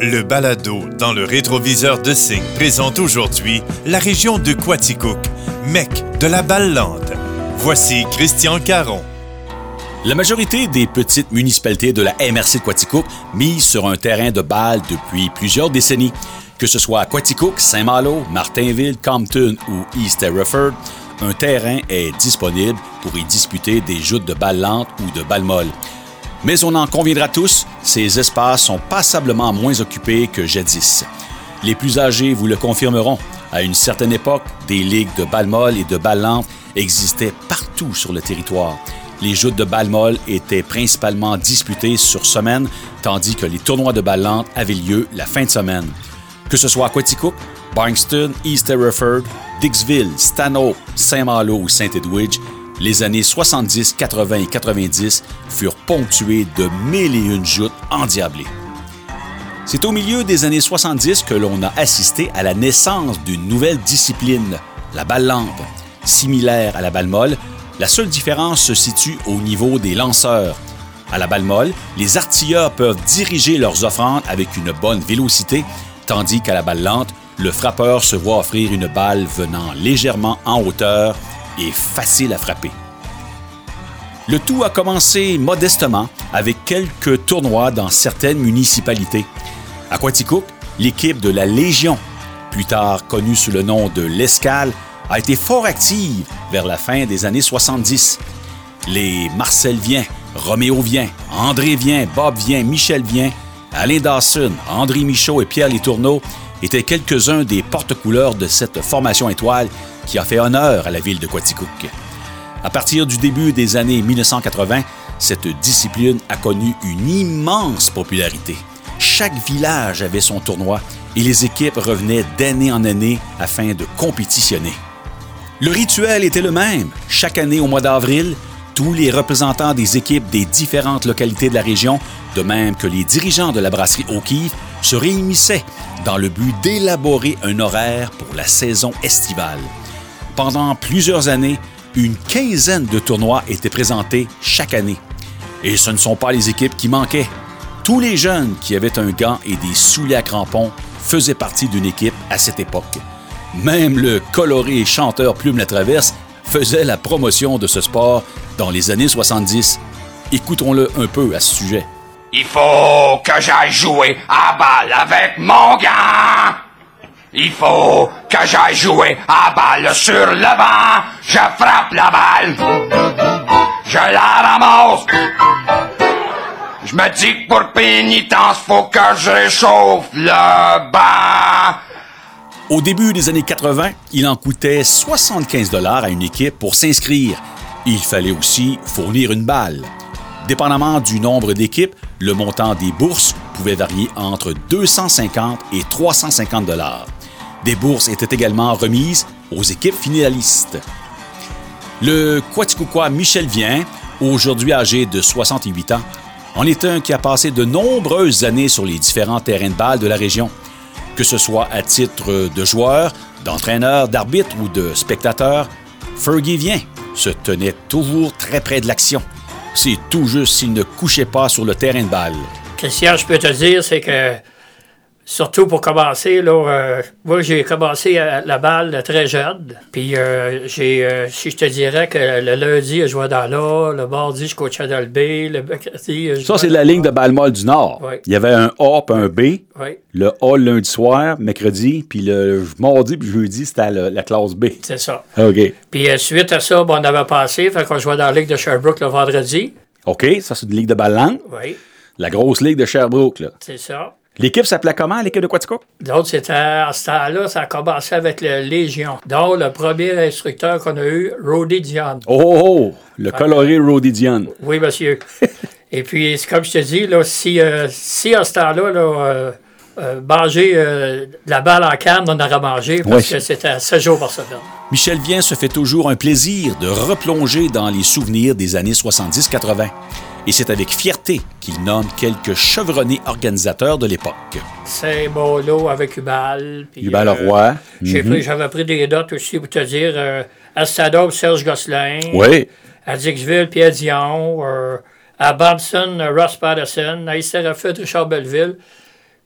Le balado dans le rétroviseur de Signe présente aujourd'hui la région de Quaticook, mec de la Balle-Lande. Voici Christian Caron. La majorité des petites municipalités de la MRC de Quaticook misent sur un terrain de balle depuis plusieurs décennies. Que ce soit à Quaticook, Saint-Malo, Martinville, Compton ou East Hereford, un terrain est disponible pour y disputer des joutes de balles lentes ou de balles molles. Mais on en conviendra tous, ces espaces sont passablement moins occupés que jadis. Les plus âgés vous le confirmeront. À une certaine époque, des ligues de balles molles et de balles lentes existaient partout sur le territoire. Les joutes de balles molles étaient principalement disputées sur semaine, tandis que les tournois de balles lentes avaient lieu la fin de semaine. Que ce soit à Quaticook, East Hereford, Dixville, Stanhope, Saint-Malo ou Saint-Edwidge, les années 70, 80 et 90 furent ponctuées de mille et une joutes endiablées. C'est au milieu des années 70 que l'on a assisté à la naissance d'une nouvelle discipline, la balle lente. Similaire à la balle molle, la seule différence se situe au niveau des lanceurs. À la balle molle, les artilleurs peuvent diriger leurs offrandes avec une bonne vélocité, tandis qu'à la balle lente, le frappeur se voit offrir une balle venant légèrement en hauteur et facile à frapper. Le tout a commencé modestement avec quelques tournois dans certaines municipalités. À Quaticook, l'équipe de la Légion, plus tard connue sous le nom de l'Escale, a été fort active vers la fin des années 70. Les Marcel Vien, Roméo Vien, André Vien, Bob Vien, Michel Vien, Alain Dawson, André Michaud et Pierre Letourneau étaient quelques-uns des porte-couleurs de cette formation étoile qui a fait honneur à la ville de Quaticook. À partir du début des années 1980, cette discipline a connu une immense popularité. Chaque village avait son tournoi et les équipes revenaient d'année en année afin de compétitionner. Le rituel était le même. Chaque année au mois d'avril, tous les représentants des équipes des différentes localités de la région, de même que les dirigeants de la brasserie O'Keeffe, se réunissaient dans le but d'élaborer un horaire pour la saison estivale. Pendant plusieurs années, une quinzaine de tournois étaient présentés chaque année. Et ce ne sont pas les équipes qui manquaient. Tous les jeunes qui avaient un gant et des souliers à crampons faisaient partie d'une équipe à cette époque. Même le coloré chanteur Plume la Traverse faisait la promotion de ce sport dans les années 70. Écoutons-le un peu à ce sujet. Il faut que j'aille jouer à balle avec mon gant. Il faut que j'aille jouer à balle sur le banc. Je frappe la balle. Je la ramasse. Je me dis que pour pénitence, faut que je réchauffe le banc. Au début des années 80, il en coûtait 75 dollars à une équipe pour s'inscrire. Il fallait aussi fournir une balle. Dépendamment du nombre d'équipes, le montant des bourses pouvait varier entre 250 et 350 dollars. Des bourses étaient également remises aux équipes finalistes. Le Quaticookwa Michel Vien, aujourd'hui âgé de 68 ans, en est un qui a passé de nombreuses années sur les différents terrains de balle de la région. Que ce soit à titre de joueur, d'entraîneur, d'arbitre ou de spectateur, Fergie Vien se tenait toujours très près de l'action. C'est tout juste s'il ne couchait pas sur le terrain de balle. Christian, je peux te dire, c'est que Surtout pour commencer, là, euh, moi j'ai commencé à la balle très jeune. Puis euh, j'ai, euh, si je te dirais que le lundi, je jouais dans l'A, le mardi, je coachais dans le B, le mercredi. je Ça, c'est la ligne de balle molle du Nord. Oui. Il y avait un A puis un B. Oui, Le A le lundi soir, mercredi, puis le mardi puis jeudi, c'était la, la classe B. c'est ça. OK. Puis suite à ça, on avait passé, fait qu'on jouait dans la Ligue de Sherbrooke le vendredi. OK, ça, c'est une ligue de balle lente. Oui, La grosse ligue de Sherbrooke, là. c'est ça. L'équipe s'appelait comment, l'équipe de Quatico? D'autres, c'était à ce temps-là, ça a commencé avec la Légion. Donc, le premier instructeur qu'on a eu, Roddy Dion. Oh, oh, oh! Le coloré Roddy Dion. Oui, monsieur. Et puis, c'est comme je te dis, là, si, euh, si à ce temps-là, là, euh, euh, manger euh, de la balle en canne, on aurait mangé parce Oui. que c'était 7 jours par semaine. Michel Vien se fait toujours un plaisir de replonger dans les souvenirs des années 70-80. Et c'est avec fierté qu'il nomme quelques chevronnés organisateurs de l'époque. Saint-Bolo avec Hubal. puis, Hubal euh, j'ai Mhm. J'avais pris des notes aussi pour te dire. Euh, à Stadop, Serge Gosselin. Oui. À Dixville, Pierre Dion. euh, à Bobson, Ross Patterson. À Richard Belleville.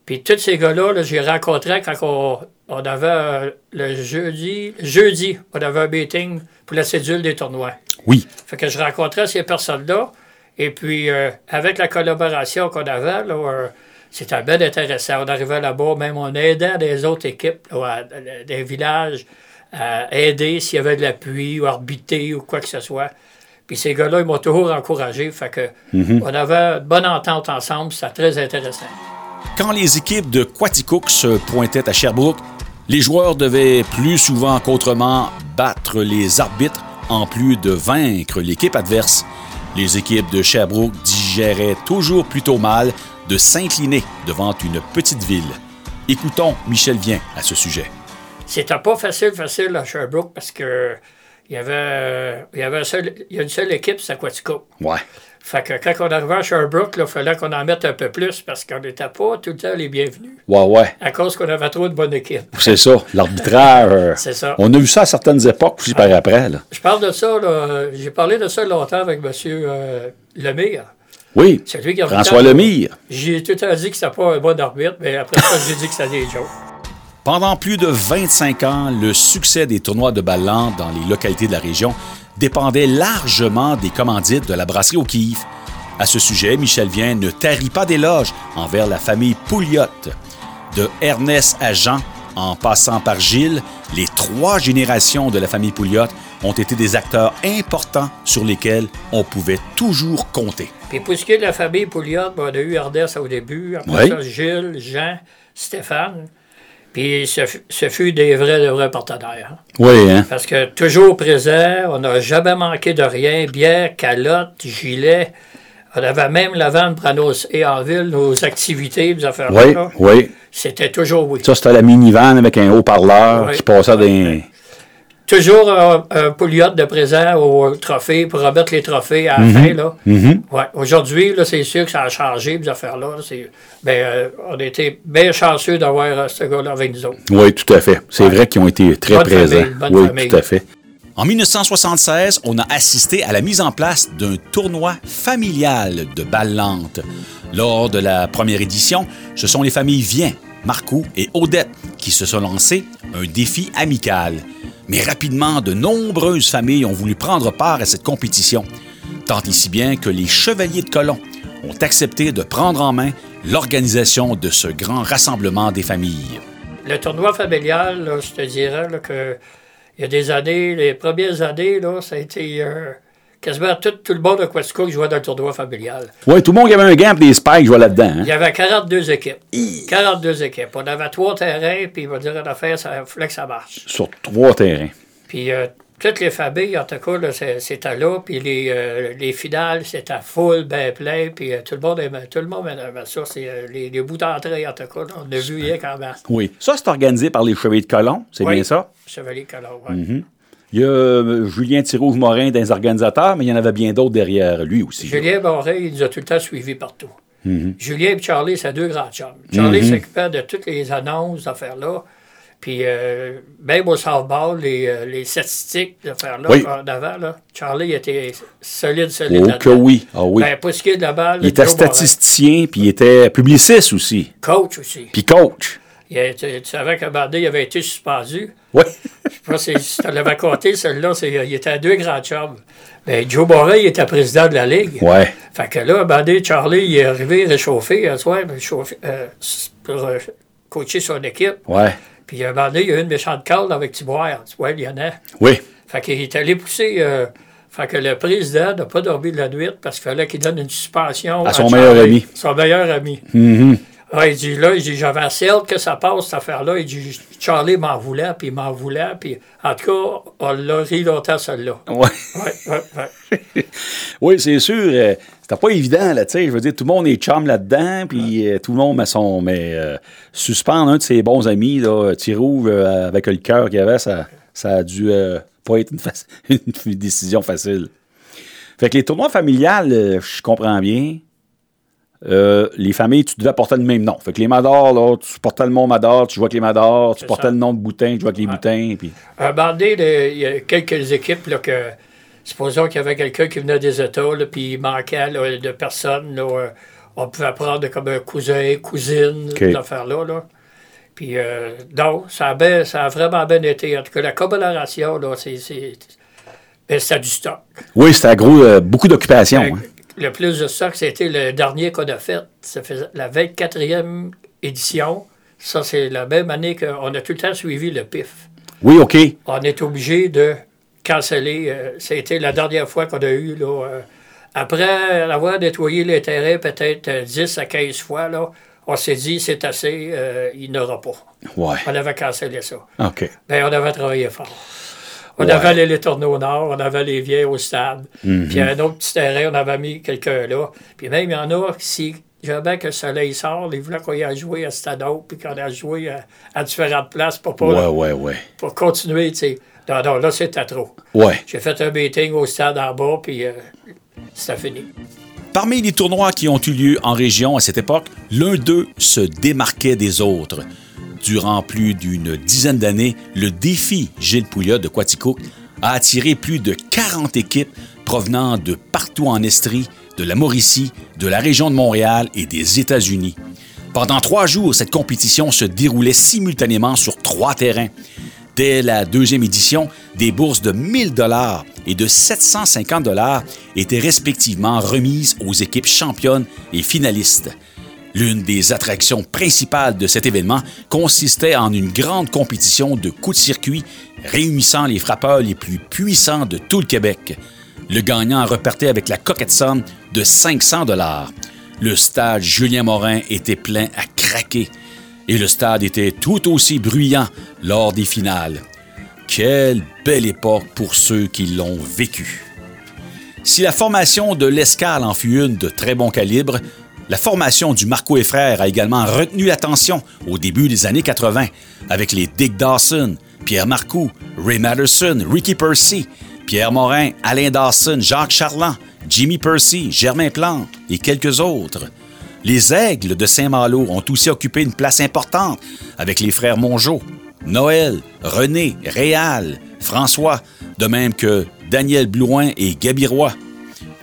Puis tous ces gars-là, là, j'ai rencontré quand on, on avait euh, le jeudi, jeudi, on avait un meeting pour la cédule des tournois. Oui. Fait que je rencontrais ces personnes-là. Et puis, euh, avec la collaboration qu'on avait, là, euh, c'était bien intéressant. On arrivait là-bas, même on aidait les autres équipes, là, à- des villages, à aider s'il y avait de l'appui ou arbitrer ou quoi que ce soit. Puis ces gars-là, ils m'ont toujours encouragé. Fait que on avait une bonne entente ensemble. C'était très intéressant. Quand les équipes de Quaticook se pointaient à Sherbrooke, les joueurs devaient plus souvent qu'autrement battre les arbitres en plus de vaincre l'équipe adverse. Les équipes de Sherbrooke digéraient toujours plutôt mal de s'incliner devant une petite ville. Écoutons Michel Vien à ce sujet. C'était pas facile, facile à Sherbrooke parce que il y avait, il y avait un seul- il y a une seule équipe, c'est Aquatico. Ouais. Fait que quand on arrivait à Sherbrooke, il fallait qu'on en mette un peu plus parce qu'on n'était pas tout le temps les bienvenus. Ouais, ouais. À cause qu'on avait trop de bonnes équipes. C'est ça. L'arbitrage. euh, C'est ça. On a vu ça à certaines époques aussi par après. Là. Je parle de ça, j'ai parlé de ça longtemps avec M. Euh, Lemire. Oui. C'est lui qui a François Lemire. J'ai tout le temps dit que c'était pas un bon arbitre, mais après ça, j'ai dit que c'était des jokes. Pendant plus de 25 ans, le succès des tournois de ballon dans les localités de la région dépendait largement des commandites de la brasserie au Kiev. À ce sujet, Michel Vien ne tarit pas d'éloges envers la famille Pouliot. De Ernest à Jean, en passant par Gilles, les trois générations de la famille Pouliot ont été des acteurs importants sur lesquels on pouvait toujours compter. Puis pour ce qui est de la famille Pouliot, on a eu Ardès au début, après Oui. ça, Gilles, Jean, Stéphane. Puis ce, fut- ce fut des vrais, de vrais partenaires. Oui, hein? Parce que toujours présent, on n'a jamais manqué de rien. Bière, calotte, gilet. On avait même la vente pour annoncer en ville nos activités, nos affaires Oui, là. oui. C'était toujours oui. Ça, c'était la minivan avec un haut-parleur Oui. qui passait des... Toujours un, un Pouliot de présent au trophée pour remettre les trophées à la Mhm. fin. Là. Ouais. Aujourd'hui, là, c'est sûr que ça a changé, ces affaires-là. C'est- Ben, euh, on a été bien chanceux d'avoir euh, ce gars-là avec nous autres. Oui, tout à fait. C'est Ouais. vrai qu'ils ont été très Bonne présents. famille, bonne oui, famille. tout à fait. En 1976, on a assisté à la mise en place d'un tournoi familial de balles lentes. Lors de la première édition, ce sont les familles Vien, Marcoux et Odette qui se sont lancés un défi amical. Mais rapidement, de nombreuses familles ont voulu prendre part à cette compétition, tant et si bien que les Chevaliers de Colomb ont accepté de prendre en main l'organisation de ce grand rassemblement des familles. Le tournoi familial, je te dirais il y a des années, les premières années, ça a été euh, quasiment tout, tout le monde de Quatico qui jouait dans le tournoi familial. Oui, tout le monde qui avait un gant et des spikes jouait là-dedans. hein? Il y avait 42 équipes. 42 équipes. On avait trois terrains, puis il va dire une affaire, ça fallait que ça marche. Sur trois terrains. Puis euh, toutes les familles, en tout cas, là, c'est- c'était là. Puis les, euh, les finales, c'était full, ben plein. Puis euh, tout le monde aimait, tout le monde aimait ça. C'est euh, les, les bouts d'entrée, en tout cas, là, on a vu hier quand même. Oui. Ça, c'est organisé par les Chevaliers de Colomb, c'est Oui. bien ça? Chevalier Colomb, ouais. Il y a euh, Julien Thiroux-Morin dans les organisateurs, mais il y en avait bien d'autres derrière lui aussi. Julien Morin, il nous a tout le temps suivis partout. Julien et Charlie, c'est deux grands chums. Charlie s'occupait de toutes les annonces, d'affaires-là. Puis euh, même au softball, les, euh, les statistiques d'affaires-là Oui. qu'on avait, là, Charlie était solide, solide. Oh que oui. Ah oui. Ben, pour ce qui est de la balle, il était statisticien, puis il était publiciste aussi, coach aussi. puis coach. Il a tu savais qu'à il avait été suspendu. Oui. Je sais pas si tu l'avais compté, celui-là, c'est- il était à deux grands chums. Ben, Joe il était président de la Ligue. Ouais. Fait que là, donné, Charlie, il est arrivé réchauffé un soir réchauffé, euh, pour euh, coacher son équipe. Ouais. Puis un moment donné, il y a eu une méchante call avec Tiboire. Tiboire Lyonnais. Oui. Fait qu'il est allé pousser. euh, fait que le président n'a pas dormi de la nuit parce qu'il fallait qu'il donne une suspension À son Charlie, meilleur ami. Son meilleur ami. Mhm. Ah, il dit là, il dit, j'avais assez hâte que ça passe, cette affaire-là. Il dit, Charlie m'en voulait, puis il m'en voulait, puis en tout cas, on l'a ri longtemps, celle-là. Ouais. Ouais, ouais, ouais. Oui, c'est sûr. euh, c'était pas évident, là, tu sais. Je veux dire, tout le monde est chum là-dedans, puis euh, tout le monde met son. Mais euh, suspendre un de ses bons amis, là, euh, avec le cœur qu'il avait, ça, ça a dû euh, pas être une, une décision facile. Fait que les tournois familiales, je comprends bien. Euh, les familles, tu devais porter le même nom. Fait que les Madors, là, tu portais le nom Mador, tu jouais avec les Madors, tu portais ça. le nom de Boutin, tu jouais avec les Boutins, puis. Un moment donné, le- il y a quelques équipes là, que. Supposons qu'il y avait quelqu'un qui venait des États, là, puis il manquait là, de personnes. là, euh, on pouvait apprendre comme un cousin, cousine, OK. cette affaire-là. Là. Puis, euh, non, ça a, bien- ça a vraiment bien été. En tout cas, la collaboration, là, c'est. ben, du stock. Oui, c'était gros, euh, beaucoup d'occupation. Hein. Le plus de stock, c'était le dernier qu'on a fait. Ça faisait la 24e édition. Ça, c'est la même année qu'on a tout le temps suivi le PIF. Oui, OK. On est obligé de canceller. euh, C'était la dernière fois qu'on a eu. Là, euh, après avoir nettoyé les terrains peut-être euh, 10 à 15 fois, là, on s'est dit c'est assez, euh, il n'aura pas. Ouais. On avait cancellé ça. OK. Ben, on avait travaillé fort. On Ouais. avait allé les tourner au nord, on avait les vieux au stade. Mhm. Puis un autre petit terrain, on avait mis quelqu'un là. Puis même, il y en a, si jamais que le soleil sort, ils voulaient qu'on y aille jouer à stade Haut, puis qu'on aille jouer à, à différentes places pour, pas, Ouais, ouais, ouais. pour continuer, tu sais. Non, non, là, c'était trop. Ouais. J'ai fait un meeting au stade en bas, puis euh, c'était fini. Parmi les tournois qui ont eu lieu en région à cette époque, l'un d'eux se démarquait des autres. Durant plus d'une dizaine d'années, le défi Gilles Pouliot de Quaticook a attiré plus de 40 équipes provenant de partout en Estrie, de la Mauricie, de la région de Montréal et des États-Unis. Pendant trois jours, cette compétition se déroulait simultanément sur trois terrains. Dès la deuxième édition, des bourses de 1000 dollars et de 750 dollars étaient respectivement remises aux équipes championnes et finalistes. L'une des attractions principales de cet événement consistait en une grande compétition de coups de circuit réunissant les frappeurs les plus puissants de tout le Québec. Le gagnant repartait avec la coquette somme de 500 dollars. Le stade Julien Morin était plein à craquer et le stade était tout aussi bruyant lors des finales. Quelle belle époque pour ceux qui l'ont vécu. Si la formation de l'Escale en fut une de très bon calibre, la formation du Marco et Frères a également retenu l'attention au début des années 80 avec les Dick Dawson, Pierre Marcoux, Ray Matterson, Ricky Percy, Pierre Morin, Alain Dawson, Jacques Charland, Jimmy Percy, Germain Plante et quelques autres. Les Aigles de Saint-Malo ont aussi occupé une place importante avec les frères Mongeau, Noël, René, Réal, François, de même que Daniel Blouin et Gaby Roy.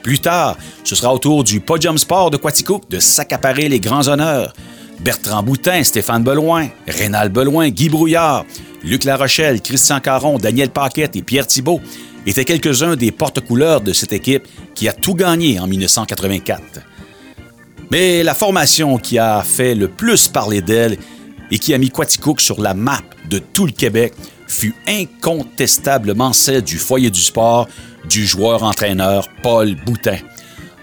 Plus tard, ce sera au tour du Podium Sport de Quaticook de s'accaparer les grands honneurs. Bertrand Boutin, Stéphane Beloin, Rénal Beloin, Guy Brouillard, Luc Larochelle, Christian Caron, Daniel Paquette et Pierre Thibault étaient quelques-uns des porte-couleurs de cette équipe qui a tout gagné en 1984. Mais la formation qui a fait le plus parler d'elle et qui a mis Quaticook sur la map de tout le Québec fut incontestablement celle du foyer du sport du joueur-entraîneur Paul Boutin.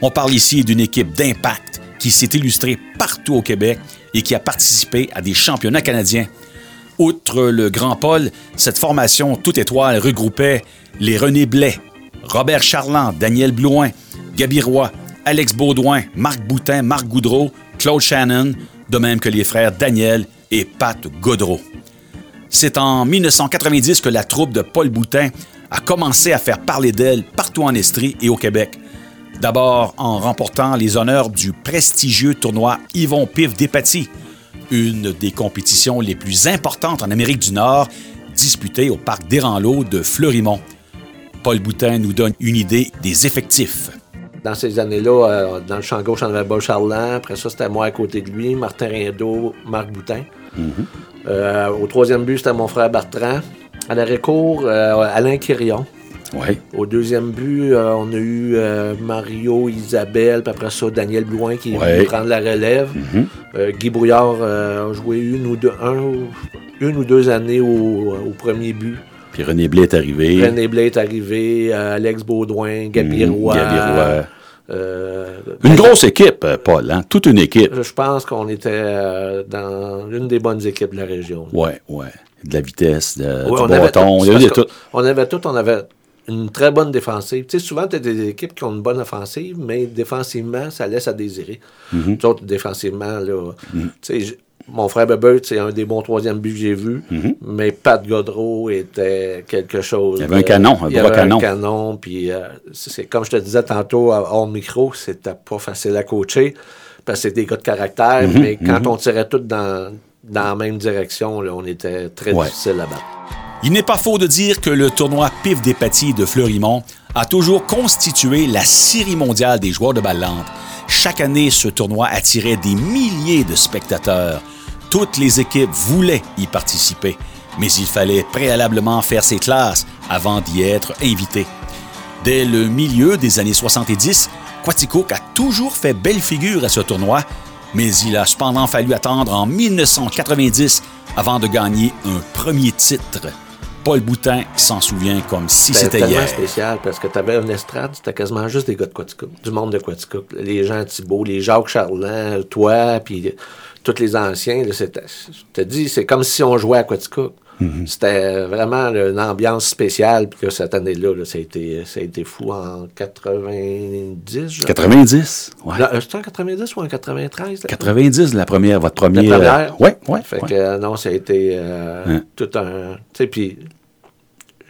On parle ici d'une équipe d'impact qui s'est illustrée partout au Québec et qui a participé à des championnats canadiens. Outre le Grand Paul, cette formation toute étoile regroupait les René Blais, Robert Charland, Daniel Blouin, Gaby Roy, Alex Baudouin, Marc Boutin, Marc Goudreau, Claude Shannon, de même que les frères Daniel et Pat Godreau. C'est en 1990 que la troupe de Paul Boutin a commencé à faire parler d'elle partout en Estrie et au Québec. D'abord en remportant les honneurs du prestigieux tournoi Yvon Pif Despatie, une des compétitions les plus importantes en Amérique du Nord, disputée au parc d'Éranlot de Fleurimont. Paul Boutin nous donne une idée des effectifs. Dans ces années-là, euh, dans le champ gauche, on avait Bob Charland. Après ça, c'était moi à côté de lui, Martin Rindeau, Marc Boutin. Euh, au troisième but, c'était mon frère Bertrand. À l'arrêt-court, euh, Alain Quirion. Oui. Au deuxième but, euh, on a eu euh, Mario, Isabelle, puis après ça, Daniel Blouin qui est Ouais. venu prendre la relève. Euh, Guy Brouillard a joué une ou deux, un ou- une ou deux années au, au premier but. Puis René Blais est arrivé. René Blais est arrivé, Alex Baudouin, Gaby Mhm, Roy. Euh, Une grosse équipe, Paul, hein? toute une équipe. Je pense qu'on était euh, dans une des bonnes équipes de la région. Ouais, ouais. De la vitesse, de, Oui, du on avait tout. il y avait tout. On avait tout, on avait une très bonne défensive. Tu sais, souvent, tu as des équipes qui ont une bonne offensive, mais défensivement, ça laisse à désirer. Autres, défensivement, là, tu sais, mon frère Bebert, c'est un des bons troisième buts que j'ai vus, mais Pat Godreau était quelque chose. Il y avait un canon, un il y bras avait canon. un canon, puis euh, c'est comme je te disais tantôt, hors micro, c'était pas facile à coacher, parce que c'est des gars de caractère, Mhm, mais quand on tirait tous dans, dans la même direction, là, on était très Ouais. difficile à battre. Il n'est pas faux de dire que le tournoi Pif des Pâtis de Fleurimont a toujours constitué la série mondiale des joueurs de balle lente, Chaque année, ce tournoi attirait des milliers de spectateurs. Toutes les équipes voulaient y participer, mais il fallait préalablement faire ses classes avant d'y être invité. Dès le milieu des années 70, Quaticook a toujours fait belle figure à ce tournoi, mais il a cependant fallu attendre en 1990 avant de gagner un premier titre. Paul Boutin s'en souvient comme si c'était tellement hier. spécial parce que tu avais une estrade, c'était quasiment juste des gars de Quaticook, du monde de Quaticook. Les gens Thibault, les Jacques Charland, toi, puis tous les anciens. c'était- Je te dis, c'est comme si on jouait à Quaticook. Mm-hmm. C'était vraiment là, une ambiance spéciale. Puis que cette année-là, là, ça, a été, ça a été fou en 90. je 90? Ouais. Euh, C'était en 90 ou en 93? là? 90, la première, votre La première. première? Ouais, ouais. Fait ouais. que euh, non, ça a été euh, Hein. tout un. Tu sais, puis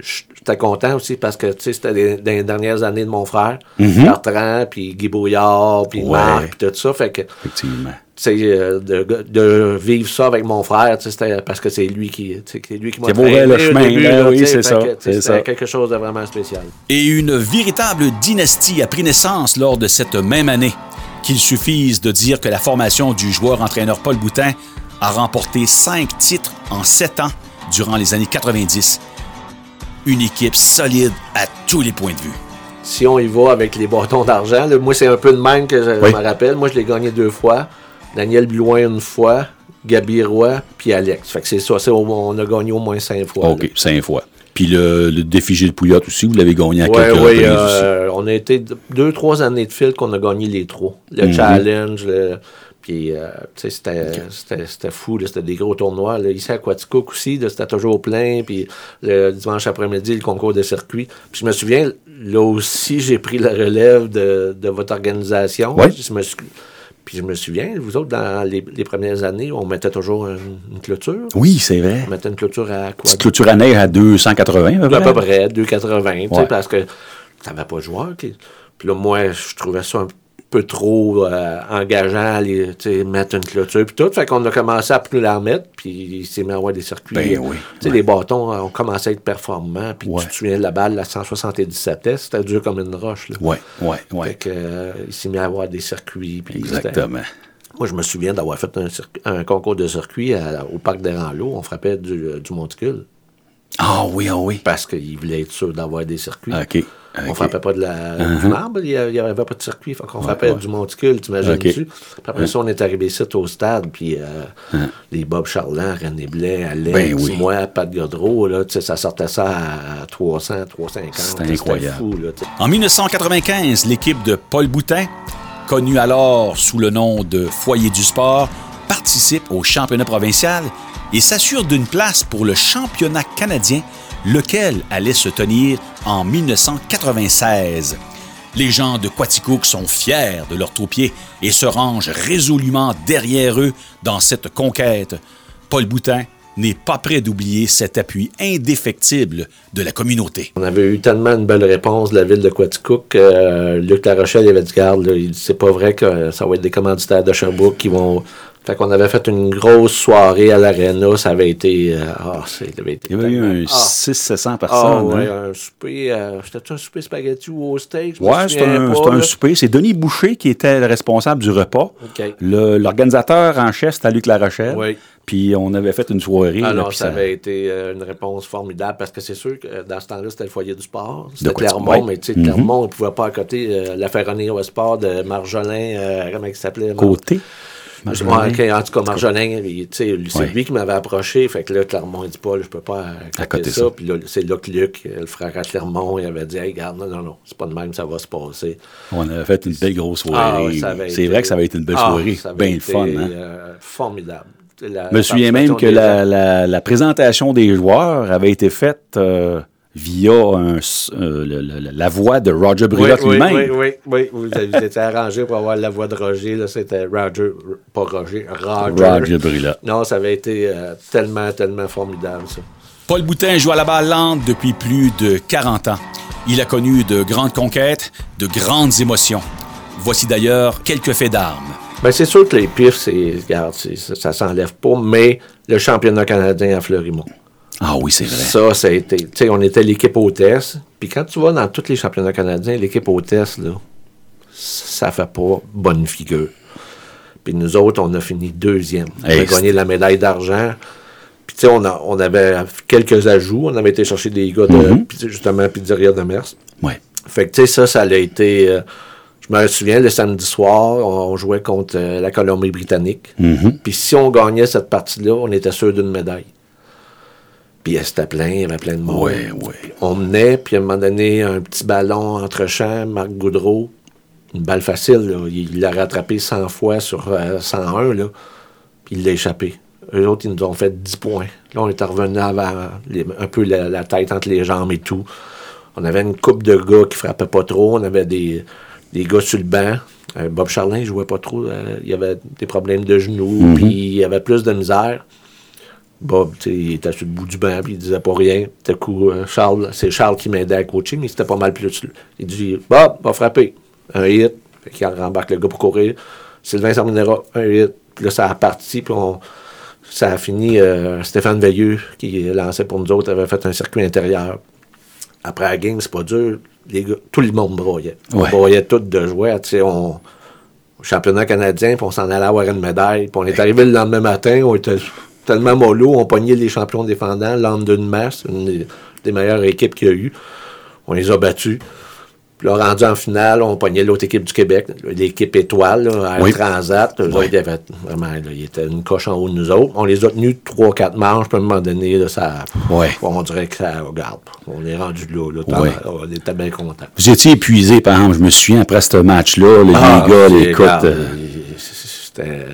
j'étais content aussi parce que c'était dans les dernières années de mon frère, Bertrand, puis Guy Brouillard, puis. Marc, puis tout ça. Fait que, Effectivement. Euh, de, de vivre ça avec mon frère, c'était parce que c'est lui qui, c'est lui qui m'a le chemin, début, là, oui, c'est ça, C'était ça. quelque chose de vraiment spécial. Et une véritable dynastie a pris naissance lors de cette même année. Qu'il suffise de dire que la formation du joueur-entraîneur Paul Boutin a remporté cinq titres en sept ans durant les années 90. Une équipe solide à tous les points de vue. si on y va avec les bâtons d'argent, là, moi, c'est un peu de même que je Oui. me rappelle. Moi, je l'ai gagné deux fois. Daniel Blouin une fois, Gabi Roy, puis Alex. Fait que c'est ça. on a gagné au moins cinq fois. OK, cinq fois. Puis le, le défi Gilles Pouillotte aussi, vous l'avez gagné à Oui, quelques reprises euh, on a été deux, trois années de fil qu'on a gagné les trois. Le Mhm. challenge, le- puis euh, tu sais, c'était, fou. C'était des gros tournois. là. Ici à Quaticook aussi, c'était toujours plein. Puis le dimanche après-midi, le concours de circuit. Puis je me souviens, là aussi, j'ai pris la relève de, de votre organisation. Ouais. Je me suis- puis je me souviens, vous autres, dans les, les premières années, on mettait toujours une, une clôture. Oui, c'est vrai. On mettait une clôture à quoi? Petite clôture à neige à 280, à peu À peu près. près, 2,80, tu sais, Ouais. parce que t'avais pas de joueurs. qui- Puis là, moi, je trouvais ça un peu trop euh, engageant, sais, mettre une clôture, puis tout. Fait qu'on a commencé à plus la mettre, puis il s'est mis à avoir des circuits. Ben oui, ouais. les bâtons ont commencé à être performants, puis Ouais. tu te souviens de la balle, la 177 S, c'était dur comme une roche, là. Oui, oui, Fait oui. que, euh, il s'est mis à avoir des circuits. Exactement. Moi, je me souviens d'avoir fait un, concours de circuit à- au parc des Ranleaux. On frappait du, du monticule Ah oui, ah oui. parce qu'il voulait être sûr d'avoir des circuits. OK. On OK. frappait pas de la, du marbre, il n'y avait pas de circuit. Fait qu'on frappait ouais. du monticule, t'imagines-tu? Ok. Puis après ça, on est arrivé ici au stade, puis euh, les Bob Charland, René Blais, Alex, Ben oui. moi, Pat Godreau, là, tu sais, ça sortait ça à 300, 350. C'était incroyable. fou, là. En 1995, l'équipe de Paul Boutin, connue alors sous le nom de Foyer du sport, participe au championnat provincial et s'assure d'une place pour le championnat canadien, lequel allait se tenir en 1996. Les gens de Quaticook sont fiers de leur troupier et se rangent résolument derrière eux dans cette conquête. Paul Boutin n'est pas prêt d'oublier cet appui indéfectible de la communauté. On avait eu tellement une belle réponse de la ville de Quaticook euh, Luc Larochelle avait dit garde, c'est pas vrai que ça va être des commanditaires de Sherbrooke qui vont. Fait qu'on avait fait une grosse soirée à l'Arena, ça avait été. euh, ah, ça avait été Il y avait eu un Ah. 600-700 Ah personnes. ouais, hein? un souper. Euh, C'était-tu un souper spaghetti ou au steak? Ouais, souviens un, pas, c'est un là. souper. C'est Denis Boucher qui était le responsable du repas. L'organisateur en chef, c'était Luc Larochelle. Oui. Puis on avait fait une soirée. là, Alors, puis Ah ça avait été euh, une réponse formidable parce que c'est sûr que dans ce temps-là, c'était le foyer du sport. C'était Clermont, mais tu sais, Mhm. Clermont, on ne pouvait pas à côté euh, la Ferronnerie au sport de Marjolin, euh, comment il s'appelait? Côté. Marjolin. en tout cas, Marjolin, c'est Ouais. lui qui m'avait approché. Fait que là, Clermont, il dit pas, je peux pas accoter ça. ça. Puis là, c'est là que Luc, euh, le frère à Clermont, il avait dit, hey, regarde, non, non, non, c'est pas de même, ça va se passer. On avait fait une belle grosse Ah, soirée. avait c'est été- vrai que ça avait été une belle Ah, soirée. Bien le fun. Hein? euh, formidable. Je me souviens même que la- la présentation des joueurs avait été faite euh, via un euh, le- le- la voix de Roger Oui, Brulotte oui, lui-même. oui, oui, oui. Vous avez- vous étiez arrangé pour avoir la voix de Roger. Là, c'était Roger, pas Roger, Roger. Roger Brulotte. Non, ça avait été euh, tellement, tellement formidable, ça. Paul Boutin joue à la balle lente depuis plus de 40 ans. Il a connu de grandes conquêtes, de grandes émotions. Voici d'ailleurs quelques faits d'armes. Ben, c'est sûr que les pifs, c'est, regarde, c'est- ça, ça s'enlève pas, mais le championnat canadien à Fleurimont. Ah oui, c'est vrai. Ça, ça a été. Tu sais, on était l'équipe hôtesse. Puis quand tu vas dans tous les championnats canadiens, l'équipe hôtesse, là, ça fait pas bonne figure. Puis nous autres, on a fini deuxième. On Hey, a gagné la médaille d'argent. Puis, tu sais, on, a- on avait quelques ajouts. On avait été chercher des gars de, Mm-hmm. puis, justement, Pizzeria de Mers. Ouais. Fait que, tu sais, ça, ça a été. euh, je me souviens, le samedi soir, on, on jouait contre euh, la Colombie-Britannique. Mhm. Puis si on gagnait cette partie-là, on était sûr d'une médaille. Puis euh, c'était plein, il y avait plein de monde. On menait, puis à un moment donné, un petit ballon entre champs, Marc Goudreau, une balle facile, là, il l'a rattrapé 100 fois sur euh, 101, là, puis il l'a échappé. Eux autres, ils nous ont fait 10 points. Là, on était revenu avant, les- un peu la, la tête entre les jambes et tout. On avait une coupe de gars qui frappaient pas trop. On avait des, des gars sur le banc. Euh, Bob Charlin, il jouait pas trop. euh, il avait des problèmes de genoux, puis il avait plus de misère. Bob, il était sur le bout du banc, puis il disait pas rien. Tout à coup, euh, Charles, c'est Charles qui m'aidait à coacher, mais c'était pas mal plus. Il dit Bob, va frapper. Un hit. Fait qu'il rembarque le gars pour courir. Sylvain Sarminera, un hit. Puis là, ça a parti, puis on, ça a fini. euh, Stéphane Veilleux, qui lançait pour nous autres, avait fait un circuit intérieur. Après la game, c'est pas dur. Les gars, tout le monde broyait. On Ouais. broyait tout de jouer. Tu sais, on, au championnat canadien, puis on s'en allait avoir une médaille. Puis on est arrivé le lendemain matin, on était tellement mollo, on pognait les champions défendants, London Mass, une des, des meilleures équipes qu'il y a eu. On les a battus. Puis là, rendu en finale, on pognait l'autre équipe du Québec, l'équipe étoile, là, Oui. Transat. Eux Oui. autres, vraiment, là, ils étaient une coche en haut de nous autres. On les a tenus 3-4 manches, puis à un moment donné, là, ça, on dirait que ça regarde. On est rendu là, là on était bien contents. Vous étiez épuisé, par exemple, je me souviens, après ce match-là, les Ah, gars, les écoute, euh, C'était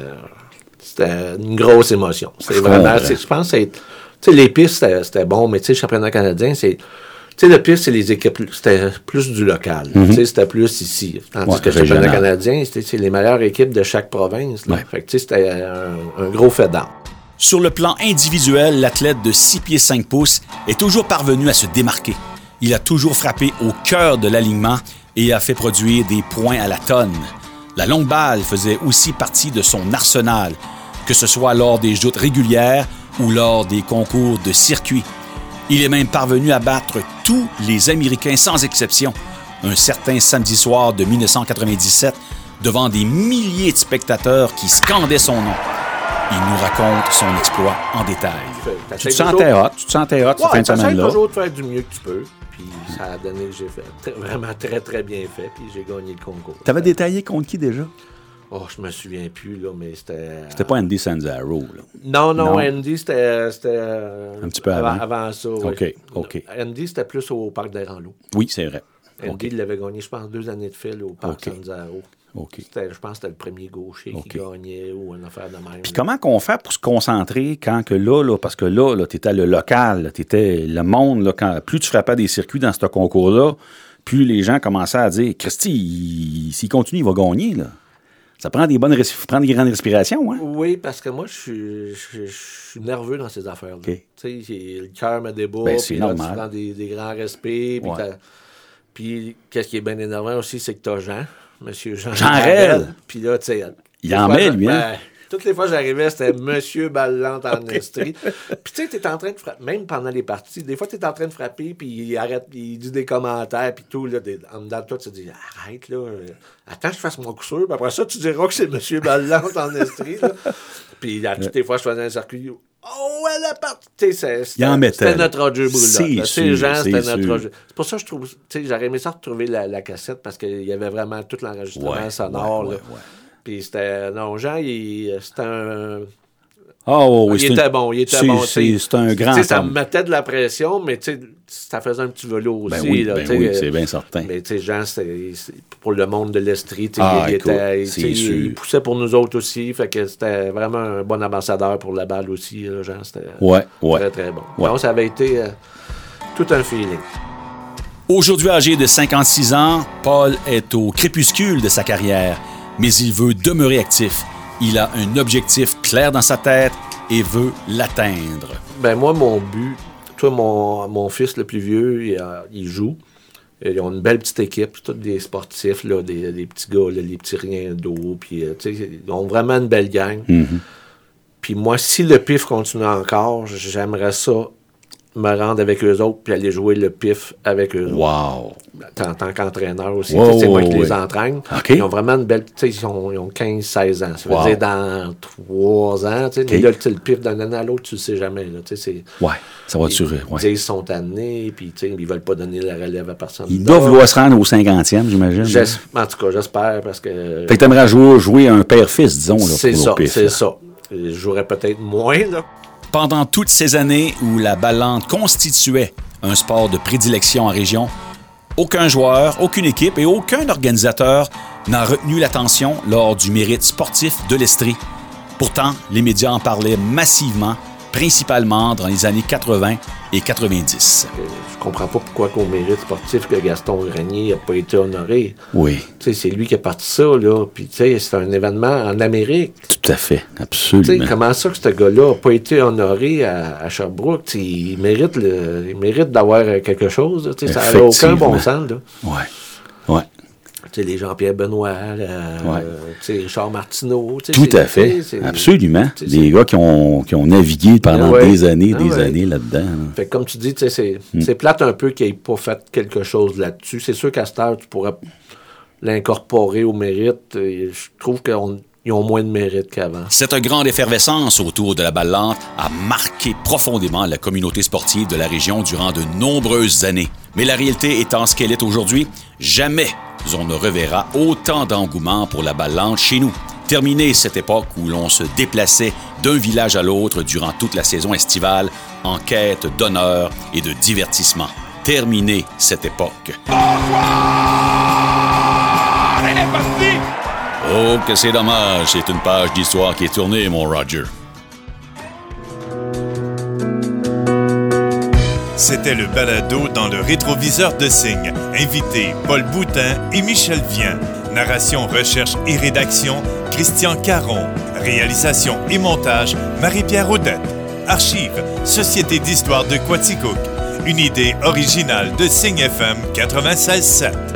c'était une grosse émotion. C'est Je vraiment, je pense que c'est- tu sais, les pistes, c'était- c'était bon, mais tu sais, le championnat canadien, c'est. Tu sais, le piste, c'est les équipes, c'était plus du local. Tu sais, c'était plus ici. Tandis Mhm. Ouais, que le championnat canadien, c'était c'est les meilleures équipes de chaque province. là. Ouais. Fait que, tu sais, c'était un, un gros fait d'armes. Sur le plan individuel, l'athlète de 6 pieds 5 pouces est toujours parvenu à se démarquer. Il a toujours frappé au cœur de l'alignement et a fait produire des points à la tonne. La longue balle faisait aussi partie de son arsenal, que ce soit lors des joutes régulières ou lors des concours de circuit. Il est même parvenu à battre tous les Américains sans exception, un certain samedi soir de 1997, devant des milliers de spectateurs qui scandaient son nom. Il nous raconte son exploit en détail. Tu te sentais toujours- hot, tu te sentais hot cette fin de semaine-là. toujours de faire du mieux que tu peux. Puis ça a donné que j'ai fait très- vraiment très, très bien fait. Puis j'ai gagné le concours. T'avais détaillé contre qui déjà? Oh, je me souviens plus, là, mais c'était. C'était pas Andy Sanzaro, là. Non, non, Non? Andy, c'était. euh, Un petit peu avant. Avant ça, oui. OK, OK. Andy, c'était plus au Parc des Ranlos. Oui, c'est vrai. Andy, il l'avait gagné, je pense, deux années de fil au Parc OK. Sanzaro. OK. C'était, je pense que c'était le premier gaucher qui gagnait ou une affaire de même. Puis comment qu'on fait pour se concentrer quand que là, là parce que là, là tu étais le local, tu étais le monde, là, quand, plus tu frappais des circuits dans ce concours-là, plus les gens commençaient à dire Christy, il- s'il continue, il va gagner. Là. Ça prend des bonnes prend des grandes respirations, hein? Oui, parce que moi, je suis, je, je suis nerveux dans ces affaires-là. Tu sais, le cœur me débat. Ben, c'est puis là, normal. Tu prends des, des grands respects. Puis, Ouais. qu'est-ce qui est bien énervant aussi, c'est que t'as Jean, Monsieur Jean. Jean Rel. Puis là, tu sais. Il en met, lui, hein? ben, toutes les fois que j'arrivais, c'était Monsieur Ballante en Estrie. Puis tu sais, t'es en train de frapper, même pendant les parties, des fois, t'es en train de frapper, puis il arrête, il dit des commentaires, puis tout, là, des- en dedans de toi, tu te dis, arrête, là, euh, attends que je fasse mon coup sûr, puis après ça, tu diras que c'est Monsieur Ballante en Estrie, là. Puis à toutes les fois, je faisais un circuit, oh, elle a parti. C'était notre Roger sûr, Jean, c'est c'était notre. Roger. C'est pour ça que je trouve, tu sais, j'aurais aimé ça retrouver la, la cassette, parce qu'il y avait vraiment tout l'enregistrement Ouais, sonore, ouais, là. ouais, ouais. Puis c'était. Non, Jean, il- c'était un. Ah oh, oui, il était une- bon, il était bon. C'est un grand sais, ça me homme. mettait de la pression, mais tu sais, ça faisait un petit vélo aussi. Ben oui, là, ben oui, euh, c'est bien certain. Mais tu sais, Jean, c'est c'est pour le monde de l'Estrie. tu sais, Ah, il, écoute, était- il poussait pour nous autres aussi. Fait que c'était vraiment un bon ambassadeur pour la balle aussi, là, Jean. C'était Ouais, ouais. très, très bon. Ouais. Donc, ça avait été euh, tout un feeling. Aujourd'hui âgé de 56 ans, Paul est au crépuscule de sa carrière, mais il veut demeurer actif. Il a un objectif clair dans sa tête et veut l'atteindre. Ben moi, mon but, toi, mon, mon fils le plus vieux, il, a- il joue. Ils ont une belle petite équipe, tous des sportifs, là, des, des petits gars, là, les petits riens d'eau. Puis, euh, ils ont vraiment une belle gang. Puis moi, si le pif continue encore, j'aimerais ça me rendre avec eux autres puis aller jouer le pif avec eux autres. Wow. En tant qu'entraîneur aussi. Wow, c'est moi qui les entraîne. Ils ont vraiment une belle. tu sais, Ils ont, ils ont 15-16 ans. Ça veut Wow. dire dans 3 ans. tu sais, Mais là, le pif d'un année à l'autre, tu le sais jamais. Là, Ouais, ça va ils, durer. ils Ouais. qu'ils sont amenés, puis ils veulent pas donner la relève à personne. Ils doivent vouloir se rendre au 50e, j'imagine. J'es- En tout cas, j'espère parce que. Fait que t'aimerais jouer, jouer un père-fils, disons. là, C'est pour ça, c'est ça. Je jouerais peut-être moins, là. Pendant toutes ces années où la ballante constituait un sport de prédilection en région, aucun joueur, aucune équipe et aucun organisateur n'a retenu l'attention lors du mérite sportif de l'Estrie. Pourtant, les médias en parlaient massivement, principalement dans les années 80 et 90. Euh, Je comprends pas pourquoi qu'au mérite sportif que Gaston Grenier n'a pas été honoré. Oui, Tu sais, c'est lui qui a parti ça, là. Puis, tu sais, c'est un événement en Amérique. tout à fait, absolument. comment ça que ce gars-là n'a pas été honoré à, à Sherbrooke? Il mérite, le- il mérite d'avoir quelque chose. là. Ça n'a aucun bon sens, là. Ouais, les Jean-Pierre Benoît, là, Ouais. Richard Martineau. Tout à fait, absolument. Des gars qui ont, qui ont navigué pendant Ouais. des années, Ah des ouais. années là-dedans. là. Fait que comme tu dis, c'est Hmm. c'est plate un peu qu'il n'ait pas fait quelque chose là-dessus. C'est sûr qu'à cette heure, tu pourrais l'incorporer au mérite. Et Je trouve qu'ils ont moins de mérite qu'avant. Cette grande effervescence autour de la balle lente a marqué profondément la communauté sportive de la région durant de nombreuses années. Mais la réalité étant ce qu'elle est aujourd'hui, jamais on ne reverra autant d'engouement pour la balle lente chez nous. Terminée cette époque où l'on se déplaçait d'un village à l'autre durant toute la saison estivale en quête d'honneur et de divertissement. Terminée cette époque. Elle Oh, que c'est dommage, c'est une page d'histoire qui est tournée, mon Roger. C'était le balado dans le rétroviseur de Signe. Invité Paul Boutin et Michel Vien. Narration, recherche et rédaction Christian Caron. Réalisation et montage Marie-Pierre Audette. Archives Société d'histoire de Quaticook. Une idée originale de Signe FM 96.7.